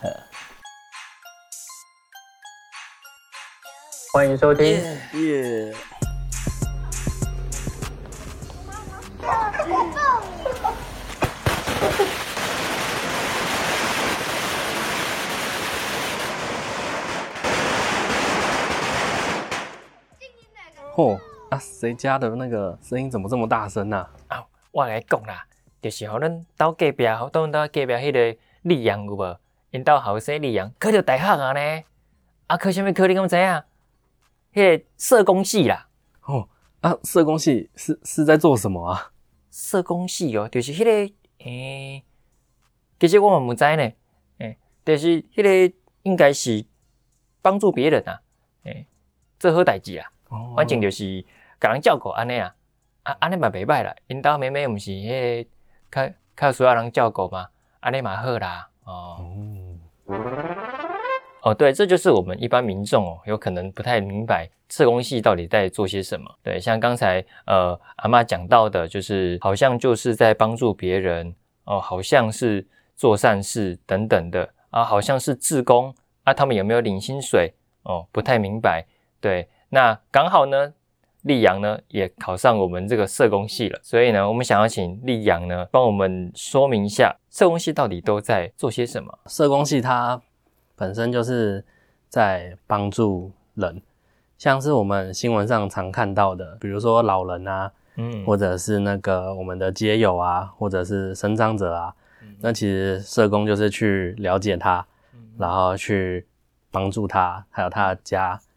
欢迎收听。耶！嚯啊！谁家的那个声音怎么这么大声呐、啊，我来讲啦，就是吼咱兜隔壁，吼咱兜隔壁迄个李阳有无？因兜后生李阳考着大学啊呢？啊，考啥物科你敢知影？迄个社工系啦，哦啊！社工系是是在做什么啊？社工系哦，就是迄、个诶、其实我嘛毋知呢，诶、就是迄个应该是帮助别人啊，诶、做好代志啊，哦反正就是甲人照顾安尼啊，啊安尼嘛袂歹啦，因兜妹妹毋是迄、个较较需要人照顾嘛，安尼嘛好啦，哦。哦，对，这就是我们一般民众哦，有可能不太明白社工系到底在做些什么。对，像刚才呃阿妈讲到的，就是好像就是在帮助别人哦，好像是做善事等等的啊，好像是志工啊，他们有没有领薪水哦？不太明白。对，那刚好呢，丽阳呢也考上我们这个社工系了，所以呢，我们想要请丽阳呢帮我们说明一下社工系到底都在做些什么。社工系它本身就是在帮助人，像是我们新闻上常看到的，比如说老人啊，嗯。或者是那个我们的街友啊，或者是生长者啊，那其实社工就是去了解他，然后去帮助他，还有他的家，嗯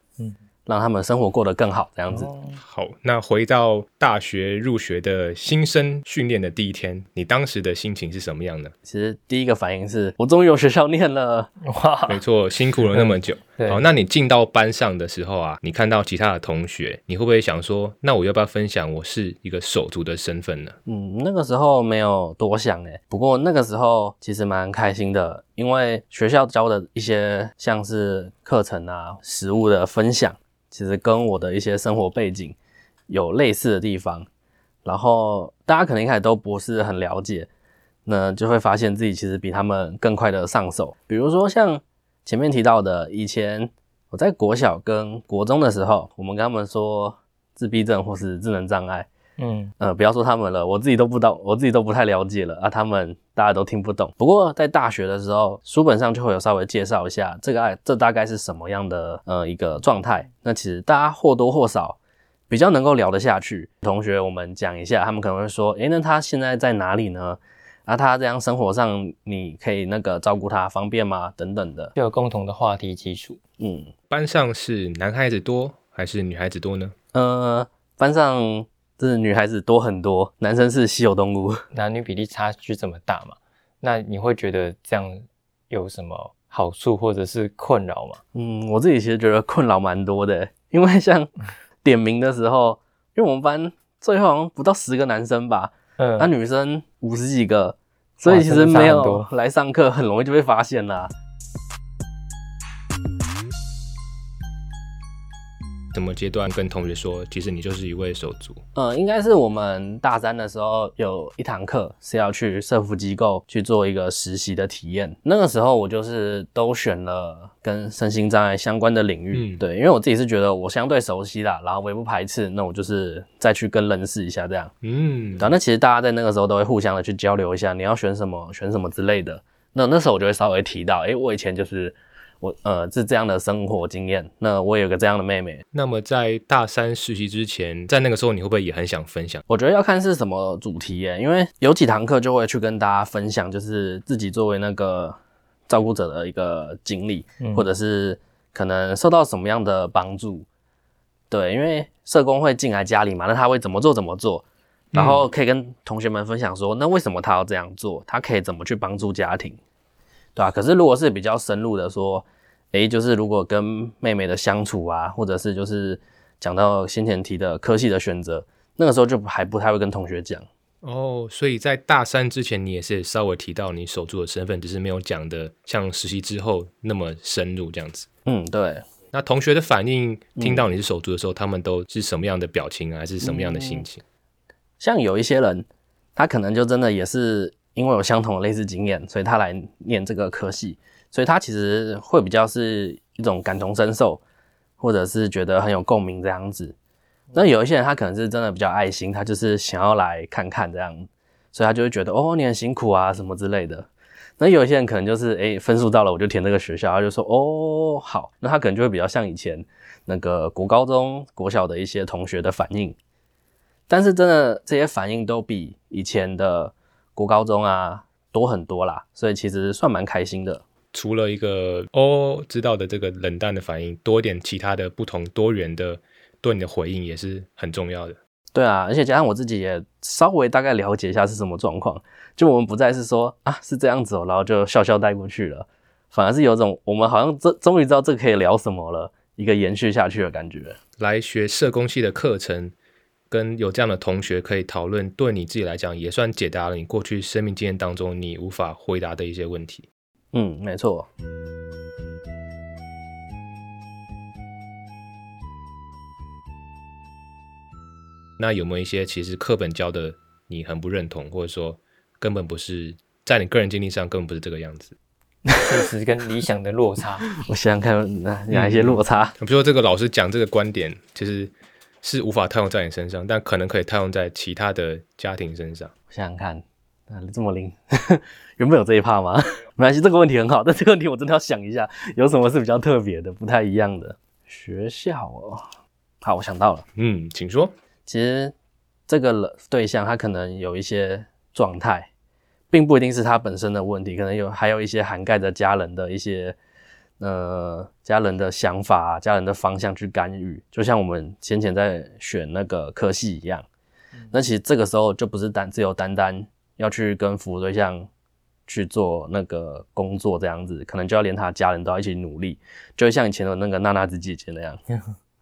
让他们生活过得更好，这样子。好，那回到大学入学的新生训练的第一天，你当时的心情是什么样的？其实第一个反应是我终于有学校念了，哇，没错，辛苦了那么久。好，那你进到班上的时候啊，你看到其他的同学，你会不会想说，那我要不要分享我是一个手足的身份呢？嗯，那个时候没有多想诶，不过那个时候其实蛮开心的，因为学校教的一些像是课程啊、食物的分享，其实跟我的一些生活背景有类似的地方。然后大家可能一开始都不是很了解，那就会发现自己其实比他们更快的上手。比如说像前面提到的，以前我在国小跟国中的时候，我们跟他们说自闭症或是智能障碍。嗯呃，不要说他们了，我自己都不知道，我自己都不太了解了啊，他们大家都听不懂。不过在大学的时候，书本上就会有稍微介绍一下这个爱，这大概是什么样的呃一个状态。那其实大家或多或少比较能够聊得下去。同学，我们讲一下，他们可能会说，诶，那他现在在哪里呢？啊，他这样生活上，你可以那个照顾他方便吗？等等的，就有共同的话题基础。嗯，班上是男孩子多还是女孩子多呢？呃，班上就是女孩子多很多，男生是稀有动物。男女比例差距这么大嘛，那你会觉得这样有什么好处或者是困扰吗？嗯，我自己其实觉得困扰蛮多的，因为像 点名的时候，因为我们班最后好像不到十个男生吧，嗯，那、女生五十几个，所以其实没有来上课，很容易就被发现啦。什么阶段跟同学说，其实你就是一位手足？呃，应该是我们大三的时候有一堂课是要去社服机构去做一个实习的体验。那个时候我就是都选了跟身心障碍相关的领域，嗯对，因为我自己是觉得我相对熟悉啦，然后我也不排斥，那我就是再去跟人试一下这样。嗯那其实大家在那个时候都会互相的去交流一下，你要选什么，选什么之类的。那那时候我就会稍微提到，诶、我以前就是我呃是这样的生活经验，那我也有个这样的妹妹。那么在大三实习之前，在那个时候你会不会也很想分享？我觉得要看是什么主题耶，因为有几堂课就会去跟大家分享，就是自己作为那个照顾者的一个经历，嗯或者是可能受到什么样的帮助。对，因为社工会进来家里嘛，那他会怎么做怎么做，然后可以跟同学们分享说，那为什么他要这样做，他可以怎么去帮助家庭，对吧、可是如果是比较深入的说，诶，就是如果跟妹妹的相处啊，或者是就是讲到先前提的科系的选择，那个时候就还不太会跟同学讲。哦，所以在大三之前，你也是稍微提到你手足的身份，只是没有讲的像实习之后那么深入这样子。嗯，对，那同学的反应，听到你是手足的时候，他们都是什么样的表情啊，还是什么样的心情？像有一些人，他可能就真的也是因为有相同的类似经验，所以他来念这个科系，所以他其实会比较是一种感同身受，或者是觉得很有共鸣这样子。那有一些人他可能是真的比较爱心，他就是想要来看看这样，所以他就会觉得哦你很辛苦啊什么之类的。那有一些人可能就是诶分数到了我就填这个学校，他就说哦好，那他可能就会比较像以前那个国高中国小的一些同学的反应，但是真的这些反应都比以前的国高中啊多很多啦，所以其实算蛮开心的。除了一个哦知道的这个冷淡的反应，多一点其他的不同多元的。对你的回应也是很重要的。对啊，而且加上我自己也稍微大概了解一下是什么状况，就我们不再是说啊是这样子哦，然后就笑笑带过去了，反而是有种我们好像终终于知道这可以聊什么了，一个延续下去的感觉。来学社工系的课程，跟有这样的同学可以讨论，对你自己来讲也算解答了你过去生命经验当中你无法回答的一些问题。嗯，没错。那有没有一些其实课本教的你很不认同，或者说根本不是在你个人经历上根本不是这个样子？事实跟理想的落差，我想想看哪哪一些落差。比如说这个老师讲这个观点，其实是无法套用在你身上，但可能可以套用在其他的家庭身上。我想想看，啊，这么灵，原本有这一趴吗？没关系，这个问题很好，但这个问题我真的要想一下，有什么是比较特别的、不太一样的学校哦？好，我想到了，嗯，请说。其实这个对象他可能有一些状态，并不一定是他本身的问题，可能有还有一些涵盖着家人的一些呃家人的想法、家人的方向去干预，就像我们先前在选那个科系一样。那其实这个时候就不是单只有单单要去跟服务对象去做那个工作这样子，可能就要连他家人都要一起努力，就会像以前的那个娜娜子姐姐那样。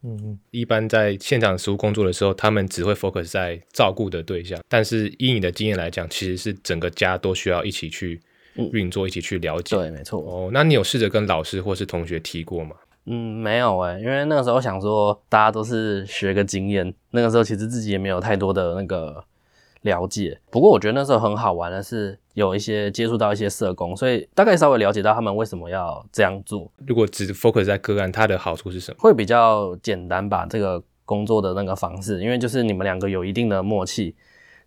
嗯嗯，一般在现场实务工作的时候，他们只会 focus 在照顾的对象，但是以你的经验来讲，其实是整个家都需要一起去运作，一起去了解。对，没错。哦，那你有试着跟老师或是同学提过吗？嗯，没有哎，因为那个时候想说，大家都是学个经验，那个时候其实自己也没有太多的那个。了解，不过我觉得那时候很好玩的是有一些接触到一些社工，所以大概稍微了解到他们为什么要这样做。如果只 focus 在个案，它的好处是什么？会比较简单吧，这个工作的那个方式，因为就是你们两个有一定的默契，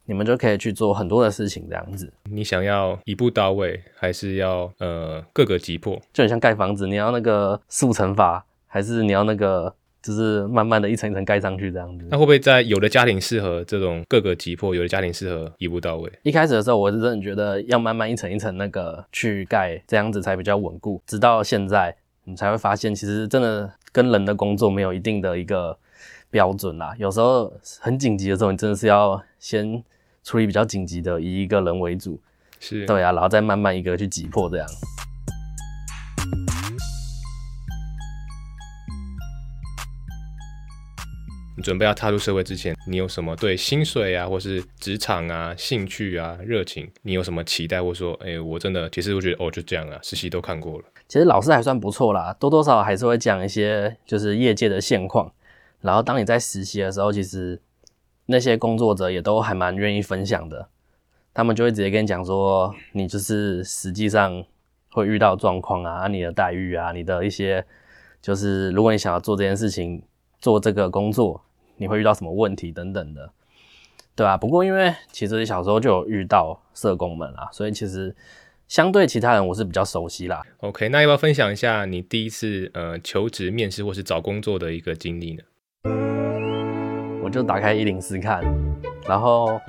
你们就可以去做很多的事情这样子。你想要一步到位，还是要呃各个击破？就很像盖房子，你要那个速成法，还是你要那个？就是慢慢的一层一层盖上去这样子。那会不会在有的家庭适合这种各个击破，有的家庭适合一步到位？一开始的时候，我是真的觉得要慢慢一层一层那个去盖，这样子才比较稳固。直到现在，你才会发现，其实真的跟人的工作没有一定的一个标准啦。有时候很紧急的时候，你真的是要先处理比较紧急的，以一个人为主。是对啊，然后再慢慢一个去击破这样。你准备要踏入社会之前，你有什么对薪水啊，或是职场啊、兴趣啊、热情，你有什么期待？或说，哎，我真的，其实我觉得，哦，就这样啊，实习都看过了。其实老师还算不错啦，多多少少还是会讲一些就是业界的现况。然后当你在实习的时候，其实那些工作者也都还蛮愿意分享的。他们就会直接跟你讲说，你就是实际上会遇到状况啊，你的待遇啊，你的一些就是如果你想要做这件事情。做这个工作，你会遇到什么问题等等的，对吧？不过因为其实小时候就有遇到社工们啦，所以其实相对其他人我是比较熟悉啦。OK，那要不要分享一下你第一次呃求职面试或是找工作的一个经历呢？我就打开一零四看，然后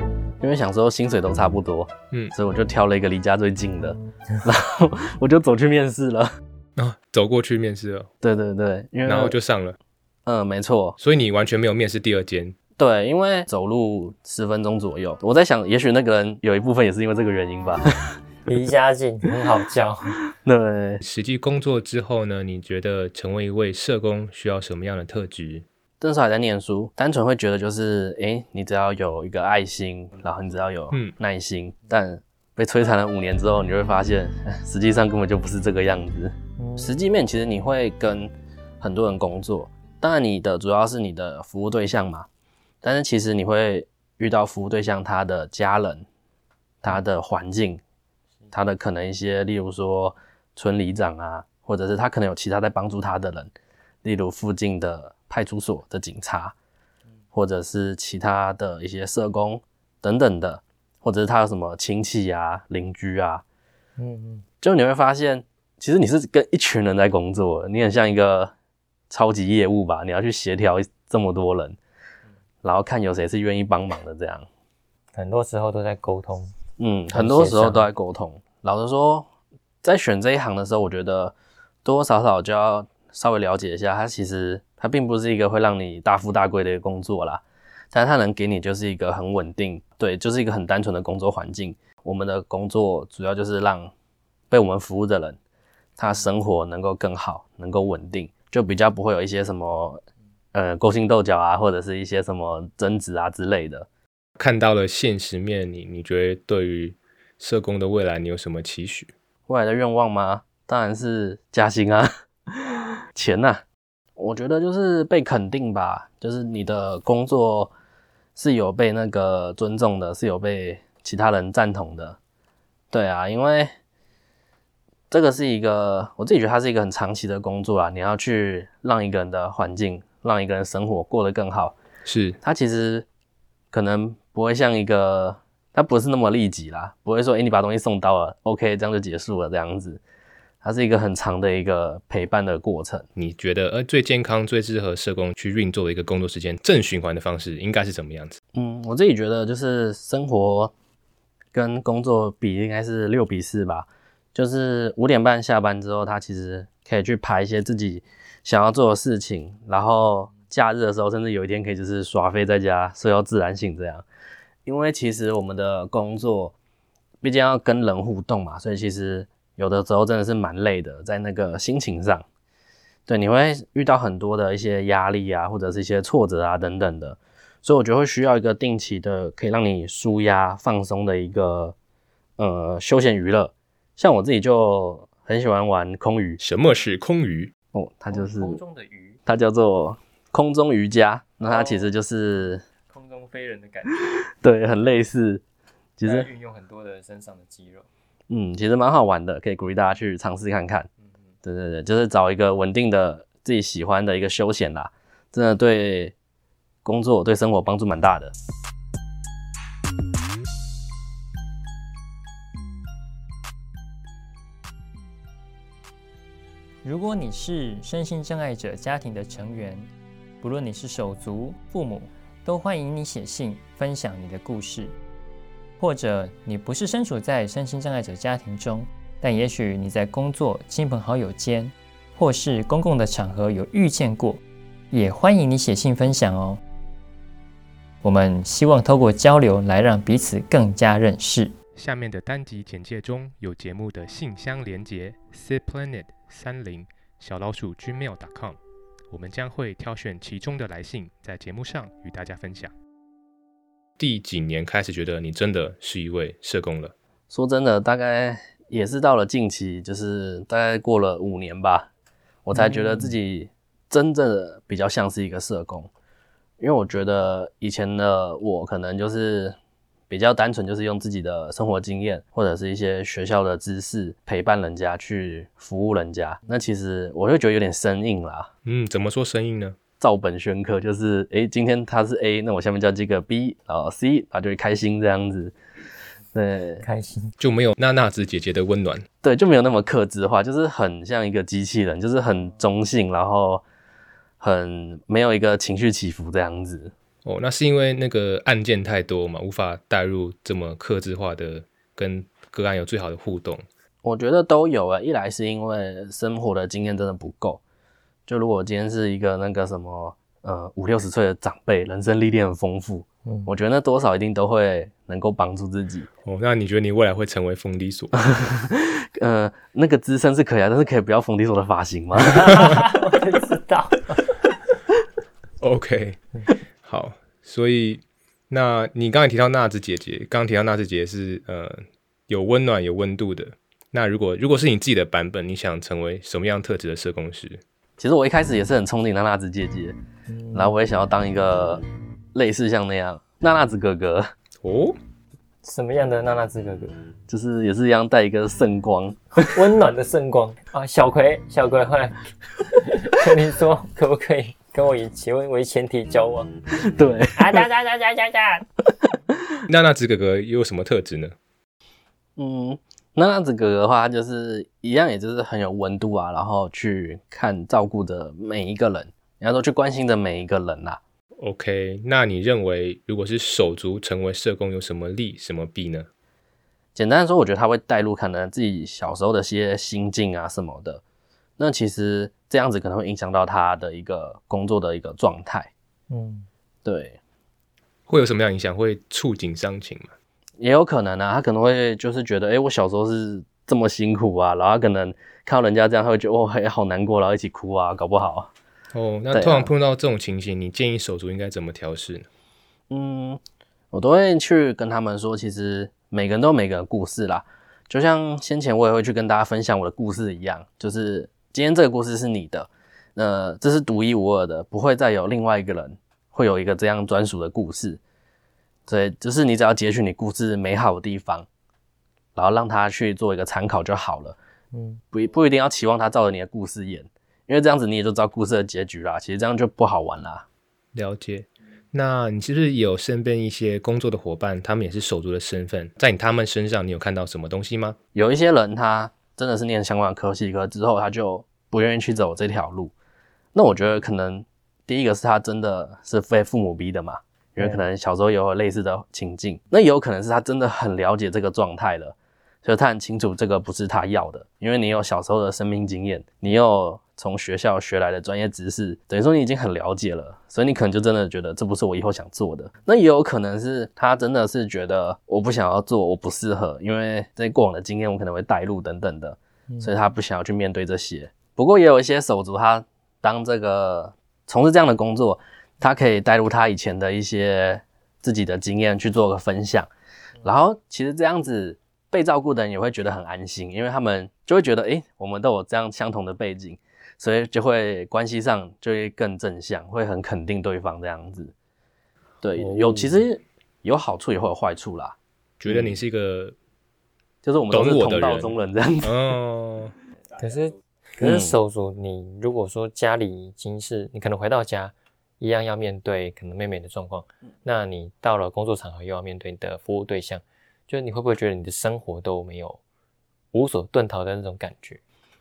因为想说薪水都差不多，嗯，所以我就挑了一个离家最近的，然后我就走去面试了。啊，走过去面试了？对对对，因为然后就上了。嗯，没错，所以你完全没有面试第二间？对，因为走路十分钟左右。我在想，也许那个人有一部分也是因为这个原因吧。离家近，很好教。对，实际工作之后呢？你觉得成为一位社工需要什么样的特质？那时候还在念书，单纯会觉得就是，哎，你只要有一个爱心，然后你只要有耐心。但被摧残了五年之后，你就会发现，实际上根本就不是这个样子。实际面其实你会跟很多人工作。当然，你的主要是你的服务对象嘛，但是其实你会遇到服务对象他的家人、他的环境，他的可能一些，例如说村里长啊，或者是他可能有其他在帮助他的人，例如附近的派出所的警察，或者是其他的一些社工等等的，或者是他有什么亲戚啊、邻居啊，嗯嗯，就你会发现，其实你是跟一群人在工作，你很像一个超级业务吧，你要去协调这么多人，然后看有谁是愿意帮忙的，这样，很多时候都在沟通。嗯，很多时候都在沟通。老实说，在选这一行的时候，我觉得多多少少就要稍微了解一下，它其实它并不是一个会让你大富大贵的一个工作啦，但是它能给你就是一个很稳定，对，就是一个很单纯的工作环境。我们的工作主要就是让被我们服务的人，他生活能够更好，能够稳定，就比较不会有一些什么呃勾心斗角啊，或者是一些什么争执啊之类的。看到了现实面，你你觉得对于社工的未来，你有什么期许？未来的愿望吗？当然是加薪啊，钱呐。我觉得就是被肯定吧，就是你的工作是有被那个尊重的，是有被其他人赞同的。对啊，因为这个是一个我自己觉得它是一个很长期的工作啊，你要去让一个人的环境，让一个人生活过得更好。是，它其实可能。不会像一个，它不是那么立即啦，不会说，哎，你把东西送到了，OK，这样就结束了这样子。它是一个很长的一个陪伴的过程。你觉得，呃，最健康、最适合社工去运作的一个工作时间正循环的方式，应该是怎么样子？嗯，我自己觉得就是生活跟工作比，应该是六比四吧。就是五点半下班之后，他其实可以去排一些自己想要做的事情，然后假日的时候，甚至有一天可以就是耍飞在家，睡到自然醒这样。因为其实我们的工作毕竟要跟人互动嘛，所以其实有的时候真的是蛮累的，在那个心情上，对，你会遇到很多的一些压力啊，或者是一些挫折啊等等的，所以我觉得会需要一个定期的可以让你舒压放松的一个呃休闲娱乐。像我自己就很喜欢玩空余。什么是空余？哦，它就是空中的鱼，它叫做空中瑜伽。那它其实就是空中。飞人的感觉，对，很类似。其实运用很多的身上的肌肉，嗯，其实蛮好玩的，可以鼓励大家去尝试看看。对对对，就是找一个稳定的自己喜欢的一个休闲啦，真的对工作对生活帮助蛮大的。如果你是身心障碍者家庭的成员，不论你是手足、父母。都欢迎你写信分享你的故事，或者你不是身处在身心障碍者家庭中，但也许你在工作、亲朋好友间，或是公共的场合有遇见过，也欢迎你写信分享哦。我们希望透过交流来让彼此更加认识。下面的单集简介中有节目的信箱连接：cplanet 三零小老鼠 gmail.com。我们将会挑选其中的来信，在节目上与大家分享。第几年开始觉得你真的是一位社工了？说真的，大概也是到了近期，就是大概过了五年吧，我才觉得自己真正的比较像是一个社工。因为我觉得以前的我可能就是。比较单纯，就是用自己的生活经验或者是一些学校的知识陪伴人家去服务人家。那其实我就觉得有点生硬啦。嗯，怎么说生硬呢？照本宣科，就是诶，今天他是 A，那我下面叫这个 B，然后 C，他就会开心这样子。对，开心就没有娜娜子姐姐的温暖。对，就没有那么克制化，就是很像一个机器人，就是很中性，然后很没有一个情绪起伏这样子。哦，那是因为那个案件太多嘛，无法带入这么克制化的跟个案有最好的互动。我觉得都有啊，一来是因为生活的经验真的不够。就如果今天是一个那个什么呃五六十岁的长辈，人生历练很丰富，嗯，我觉得那多少一定都会能够帮助自己。哦，那你觉得你未来会成为封底所？呃，那个资深是可以啊，但是可以不要封底所的发型吗？我知道。OK。好，所以那你刚才提到娜子姐姐，刚刚提到娜子姐姐是呃有温暖有温度的。那如果如果是你自己的版本，你想成为什么样特质的社工师？其实我一开始也是很憧憬娜娜子姐姐，然后我也想要当一个类似像那样娜娜子哥哥哦。什么样的娜娜子哥哥？就是也是一样带一个圣光，温暖的圣光啊！小葵，小葵，后 来跟你说，可不可以跟我以结婚为前提交往？对，啊哒哒哒哒哒哒！娜娜子哥哥又有什么特质呢？嗯，那样子哥哥的话，他就是一样，也就是很有温度啊，然后去看照顾的每一个人，然后去关心的每一个人呐、OK，那你认为如果是手足成为社工有什么利什么弊呢？简单的说，我觉得他会带入可能自己小时候的一些心境啊什么的。那其实这样子可能会影响到他的一个工作的一个状态。嗯，对，会有什么样影响？会触景伤情吗？也有可能啊，他可能会就是觉得，哎、我小时候是这么辛苦啊，然后他可能看到人家这样，他会觉得，哦，嘿，好难过，然后一起哭啊，搞不好。哦，那对啊通常碰到这种情形，你建议手足应该怎么调试呢？嗯，我都会去跟他们说，其实每个人都有每个人的故事啦。就像先前我也会去跟大家分享我的故事一样，就是今天这个故事是你的，呃，这是独一无二的，不会再有另外一个人会有一个这样专属的故事。所以，就是你只要截取你故事美好的地方，然后让他去做一个参考就好了。嗯，不不一定要期望他照着你的故事演，因为这样子你也就知道故事的结局啦。其实这样就不好玩啦。了解。那你是不是有身边一些工作的伙伴，他们也是手足的身份，在你他们身上，你有看到什么东西吗？有一些人他真的是念相关的科系，可是之后他就不愿意去走这条路。那我觉得可能第一个是他真的是被父母逼的嘛，因为可能小时候有类似的情境。那也有可能是他真的很了解这个状态了，所以他很清楚这个不是他要的，因为你有小时候的生命经验，你有从学校学来的专业知识，等于说你已经很了解了，所以你可能就真的觉得这不是我以后想做的。那也有可能是他真的是觉得我不想要做，我不适合，因为这过往的经验我可能会带入等等的，所以他不想要去面对这些。不过也有一些手足，他当这个从事这样的工作，他可以带入他以前的一些自己的经验去做个分享，然后其实这样子被照顾的人也会觉得很安心，因为他们就会觉得，诶，我们都有这样相同的背景，所以就会关系上就会更正向，会很肯定对方这样子。对，哦。有其实有好处也会有坏处啦，觉得你是一个就是我们都是同道中人这样子。哦，可是可是手足，你如果说家里已经是你可能回到家一样要面对可能妹妹的状况，那你到了工作场合又要面对你的服务对象，就是你会不会觉得你的生活都没有无所遁逃的那种感觉？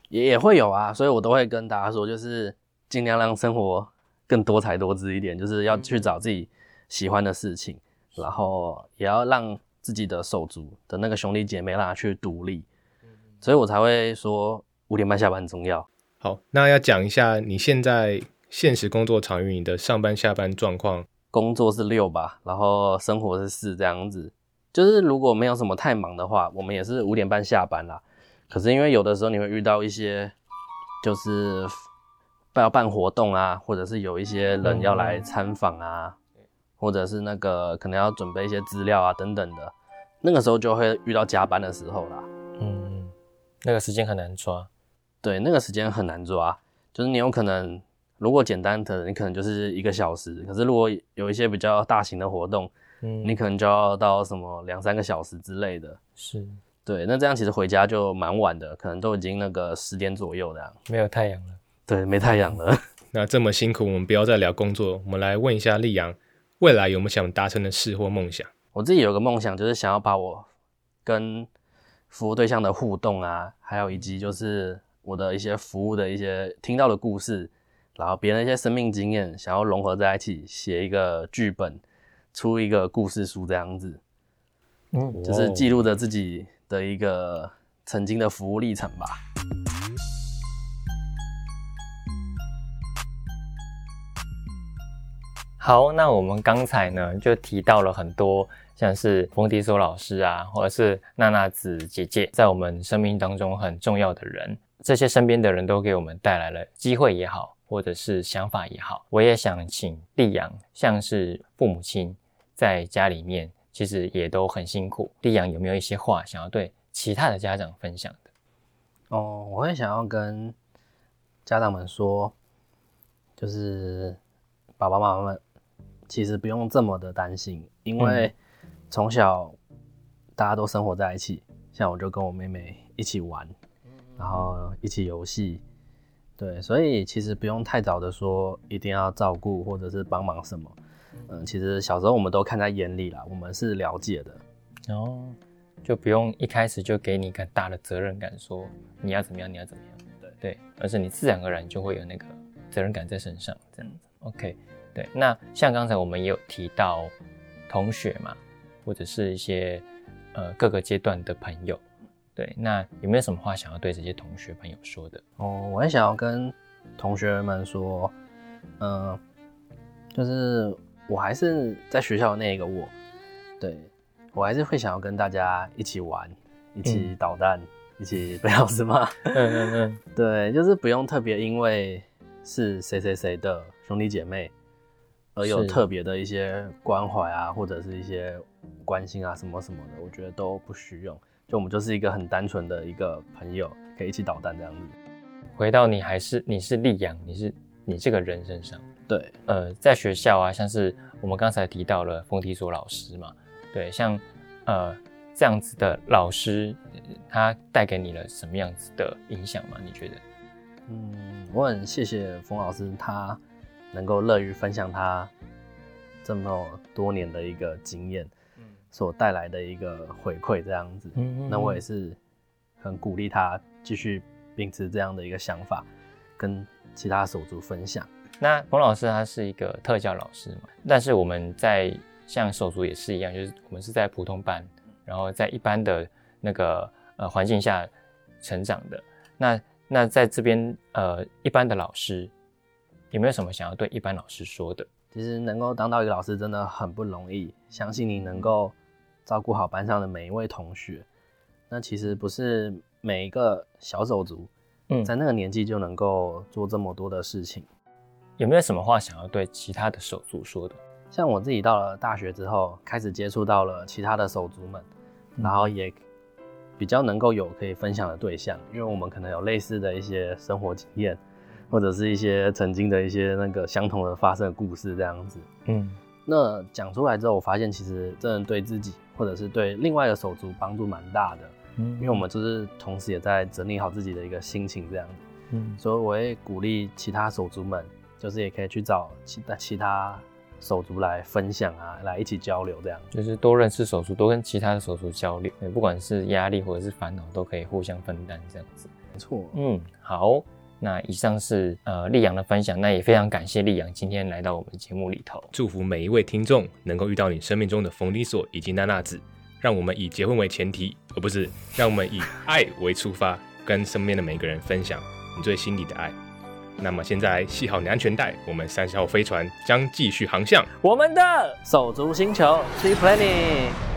也也会有啊，所以我都会跟大家说，就是尽量让生活更多彩多姿一点，就是要去找自己喜欢的事情，然后也要让自己的手足的那个兄弟姐妹让他去独立，所以我才会说五点半下班很重要。好，那要讲一下你现在现实工作场域你的上班下班状况。工作是六吧，然后生活是四这样子。就是如果没有什么太忙的话，我们也是五点半下班啦。可是因为有的时候你会遇到一些，就是要办活动啊，或者是有一些人要来参访啊，或者是那个可能要准备一些资料啊等等的，那个时候就会遇到加班的时候啦。嗯，那个时间很难抓。对，那个时间很难抓，就是你有可能，如果简单的，你可能就是一个小时，可是如果有一些比较大型的活动，嗯，你可能就要到什么两三个小时之类的。是对，那这样其实回家就蛮晚的，可能都已经那个十点左右这样。没有太阳了。对，没太阳了。那这么辛苦，我们不要再聊工作，我们来问一下丽阳，未来有没有想达成的事或梦想？我自己有个梦想，就是想要把我跟服务对象的互动啊，还有以及就是我的一些服务的一些听到的故事，然后别人的一些生命经验，想要融合在一起，写一个剧本，出一个故事书这样子，嗯，就是记录着自己的一个曾经的服务历程吧。好，那我们刚才呢就提到了很多，像是冯迪索老师啊，或者是娜娜子姐姐，在我们生命当中很重要的人，这些身边的人都给我们带来了机会也好，或者是想法也好。我也想请丽阳，像是父母亲在家里面，其实也都很辛苦。丽阳有没有一些话想要对其他的家长分享的？哦，我会想要跟家长们说，就是爸爸妈妈们其实不用这么的担心，因为从小大家都生活在一起，像我就跟我妹妹一起玩，然后一起游戏，对，所以其实不用太早的说一定要照顾或者是帮忙什么，嗯，其实小时候我们都看在眼里啦，我们是了解的，哦，就不用一开始就给你很大的责任感，说你要怎么样，你要怎么样，对对，而是你自然而然就会有那个责任感在身上，这样子。OK，对。那像刚才我们也有提到同学嘛，或者是一些呃各个阶段的朋友，对，那有没有什么话想要对这些同学朋友说的？哦，我很想要跟同学们说，嗯、就是我还是在学校的那个我，对我还是会想要跟大家一起玩，一起捣蛋，一起被老师骂。嗯嗯嗯，对，就是不用特别因为是谁谁谁的兄弟姐妹，而有特别的一些关怀啊，或者是一些关心啊什么什么的，我觉得都不需用。就我们就是一个很单纯的一个朋友，可以一起捣蛋这样子。回到你还是你是力阳，你是你这个人身上。对，呃，在学校啊，像是我们刚才提到了冯提所老师嘛，对，像呃这样子的老师，呃他带给你了什么样子的影响吗？你觉得？嗯，我很谢谢冯老师，他能够乐于分享他这么多年的一个经验，所带来的一个回馈这样子。嗯那我也是很鼓励他继续秉持这样的一个想法，跟其他手足分享。那冯老师他是一个特教老师嘛，但是我们在像手足也是一样，就是我们是在普通班，然后在一般的那个呃环境下成长的。那那在这边呃一般的老师有没有什么想要对一般老师说的？其实能够当到一个老师真的很不容易，相信你能够照顾好班上的每一位同学。那其实不是每一个小手足，嗯在那个年纪就能够做这么多的事情。有没有什么话想要对其他的手足说的？像我自己到了大学之后，开始接触到了其他的手足们，然后也比较能够有可以分享的对象，因为我们可能有类似的一些生活经验，或者是一些曾经的一些那个相同的发生的故事这样子。嗯那讲出来之后，我发现其实真的对自己或者是对另外的手足帮助蛮大的，嗯因为我们就是同时也在整理好自己的一个心情这样子。嗯所以我会鼓励其他手足们，就是也可以去找其他其他手足来分享啊，来一起交流这样。就是多认识手足，多跟其他的手足交流，对，不管是压力或者是烦恼，都可以互相分担这样子。没错，嗯，好，那以上是呃丽阳的分享，那也非常感谢丽阳今天来到我们节目里头。祝福每一位听众能够遇到你生命中的冯理所以及娜娜子，让我们以结婚为前提，而不是让我们以爱为出发，跟身边的每一个人分享你最心底的爱。那么现在系好你安全带，我们三十号飞船将继续航向。我们的手足星球 Planning。